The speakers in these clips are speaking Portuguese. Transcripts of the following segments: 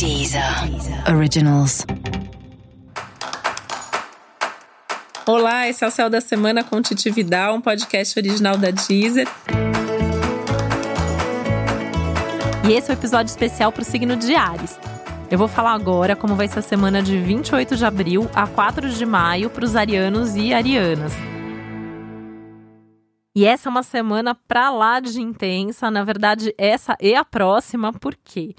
Deezer Originals. Olá, esse é o Céu da Semana com Titi Vidal, um podcast original da Deezer. E esse é o um episódio especial para o signo de Ares. Eu vou falar agora como vai ser a semana de 28 de abril a 4 de maio para os arianos e arianas. E essa é uma semana pra lá de intensa, na verdade, essa e a próxima, por quê?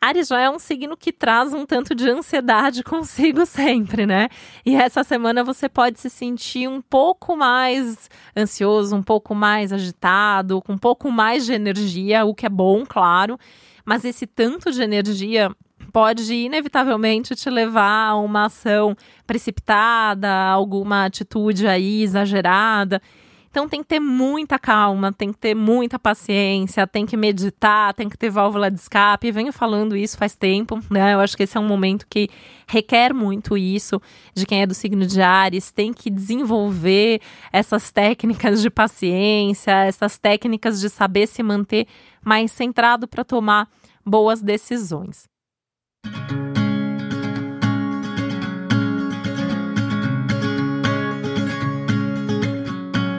Ares já é um signo que traz um tanto de ansiedade consigo sempre, né? E essa semana você pode se sentir um pouco mais ansioso, um pouco mais agitado, com um pouco mais de energia, o que é bom, claro. Mas esse tanto de energia pode inevitavelmente te levar a uma ação precipitada, alguma atitude aí exagerada. Então tem que ter muita calma, tem que ter muita paciência, tem que meditar, tem que ter válvula de escape. venho falando isso faz tempo, né? Eu acho que esse é um momento que requer muito isso de quem é do signo de Ares, tem que desenvolver essas técnicas de paciência, essas técnicas de saber se manter mais centrado para tomar boas decisões.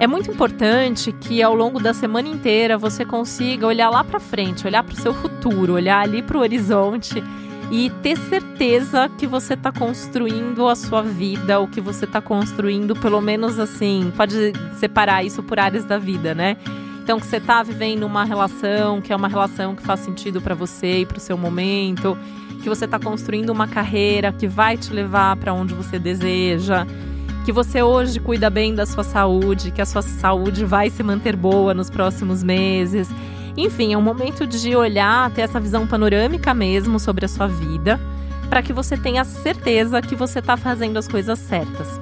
É muito importante que ao longo da semana inteira você consiga olhar lá para frente, olhar para o seu futuro, olhar ali para o horizonte e ter certeza que você está construindo a sua vida, o que você está construindo, pelo menos assim, pode separar isso por áreas da vida, né? Então que você está vivendo uma relação que é uma relação que faz sentido para você e para o seu momento, que você está construindo uma carreira que vai te levar para onde você deseja que você hoje cuida bem da sua saúde, que a sua saúde vai se manter boa nos próximos meses. Enfim, é um momento de olhar, ter essa visão panorâmica mesmo sobre a sua vida, para que você tenha certeza que você está fazendo as coisas certas.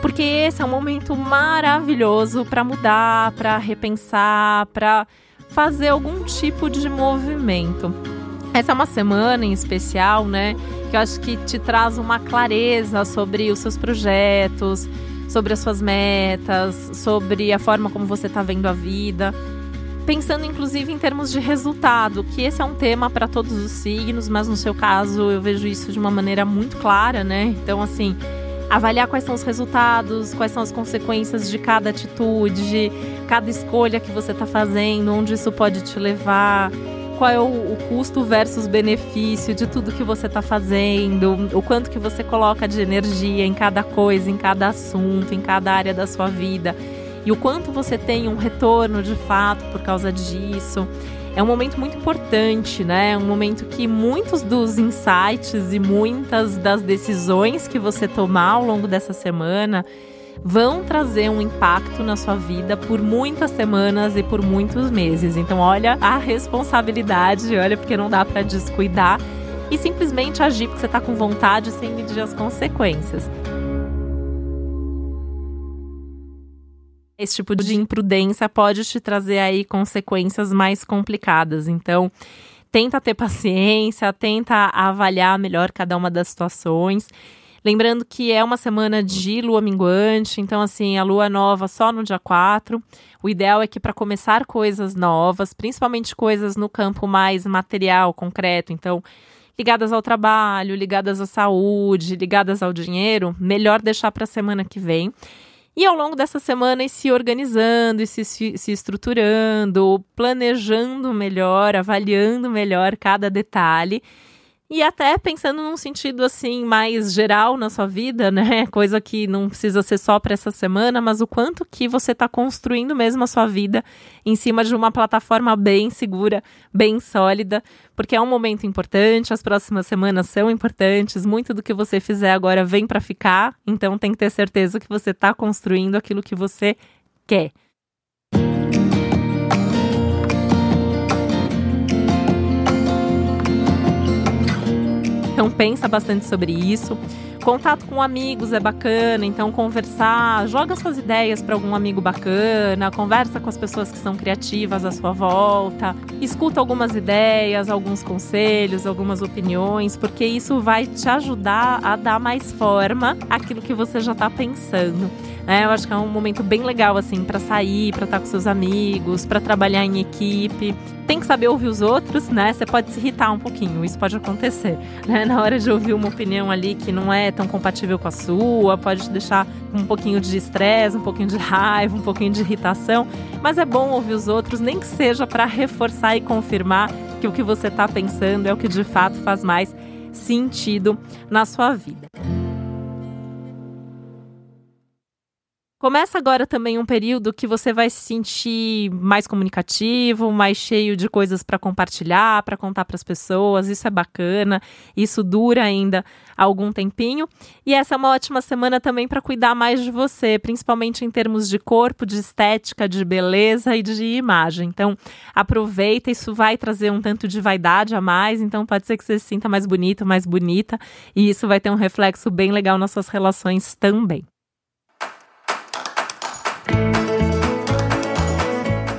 Porque esse é um momento maravilhoso para mudar, para repensar, para fazer algum tipo de movimento. Essa é uma semana em especial, né? Que eu acho que te traz uma clareza sobre os seus projetos, sobre as suas metas, sobre a forma como você está vendo a vida. Pensando inclusive em termos de resultado, que esse é um tema para todos os signos, mas no seu caso eu vejo isso de uma maneira muito clara, né? Então, assim, avaliar quais são os resultados, quais são as consequências de cada atitude, cada escolha que você está fazendo, onde isso pode te levar qual é o, o custo versus benefício de tudo que você está fazendo, o quanto que você coloca de energia em cada coisa, em cada assunto, em cada área da sua vida e o quanto você tem um retorno de fato por causa disso. É um momento muito importante, né? É um momento que muitos dos insights e muitas das decisões que você tomar ao longo dessa semana vão trazer um impacto na sua vida por muitas semanas e por muitos meses. Então, olha a responsabilidade, olha porque não dá para descuidar e simplesmente agir porque você está com vontade sem medir as consequências. Esse tipo de imprudência pode te trazer aí consequências mais complicadas. Então, tenta ter paciência, tenta avaliar melhor cada uma das situações Lembrando que é uma semana de lua minguante, então, assim, a lua nova só no dia 4. O ideal é que para começar coisas novas, principalmente coisas no campo mais material, concreto, então, ligadas ao trabalho, ligadas à saúde, ligadas ao dinheiro, melhor deixar para a semana que vem. E ao longo dessa semana, ir se organizando, e se, se, estruturando, planejando melhor, avaliando melhor cada detalhe e até pensando num sentido assim mais geral na sua vida, né? Coisa que não precisa ser só para essa semana, mas o quanto que você está construindo mesmo a sua vida em cima de uma plataforma bem segura, bem sólida, porque é um momento importante, as próximas semanas são importantes, muito do que você fizer agora vem para ficar, então tem que ter certeza que você está construindo aquilo que você quer. Então pensa bastante sobre isso. Contato com amigos é bacana, então conversar, joga suas ideias para algum amigo bacana, conversa com as pessoas que são criativas à sua volta, escuta algumas ideias, alguns conselhos, algumas opiniões, porque isso vai te ajudar a dar mais forma àquilo que você já está pensando. Né? Eu acho que é um momento bem legal, assim, para sair, para estar com seus amigos, para trabalhar em equipe. Tem que saber ouvir os outros, né? Você pode se irritar um pouquinho, isso pode acontecer, né? Na hora de ouvir uma opinião ali que não é tão compatível com a sua, pode te deixar um pouquinho de estresse, um pouquinho de raiva, um pouquinho de irritação. Mas é bom ouvir os outros, nem que seja para reforçar e confirmar que o que você está pensando é o que de fato faz mais sentido na sua vida. Começa agora também um período que você vai se sentir mais comunicativo, mais cheio de coisas para compartilhar, para contar para as pessoas. Isso é bacana. Isso dura ainda algum tempinho. E essa é uma ótima semana também para cuidar mais de você, principalmente em termos de corpo, de estética, de beleza e de imagem. Então, aproveita, isso vai trazer um tanto de vaidade a mais, então pode ser que você se sinta mais bonito, mais bonita, e isso vai ter um reflexo bem legal nas suas relações também.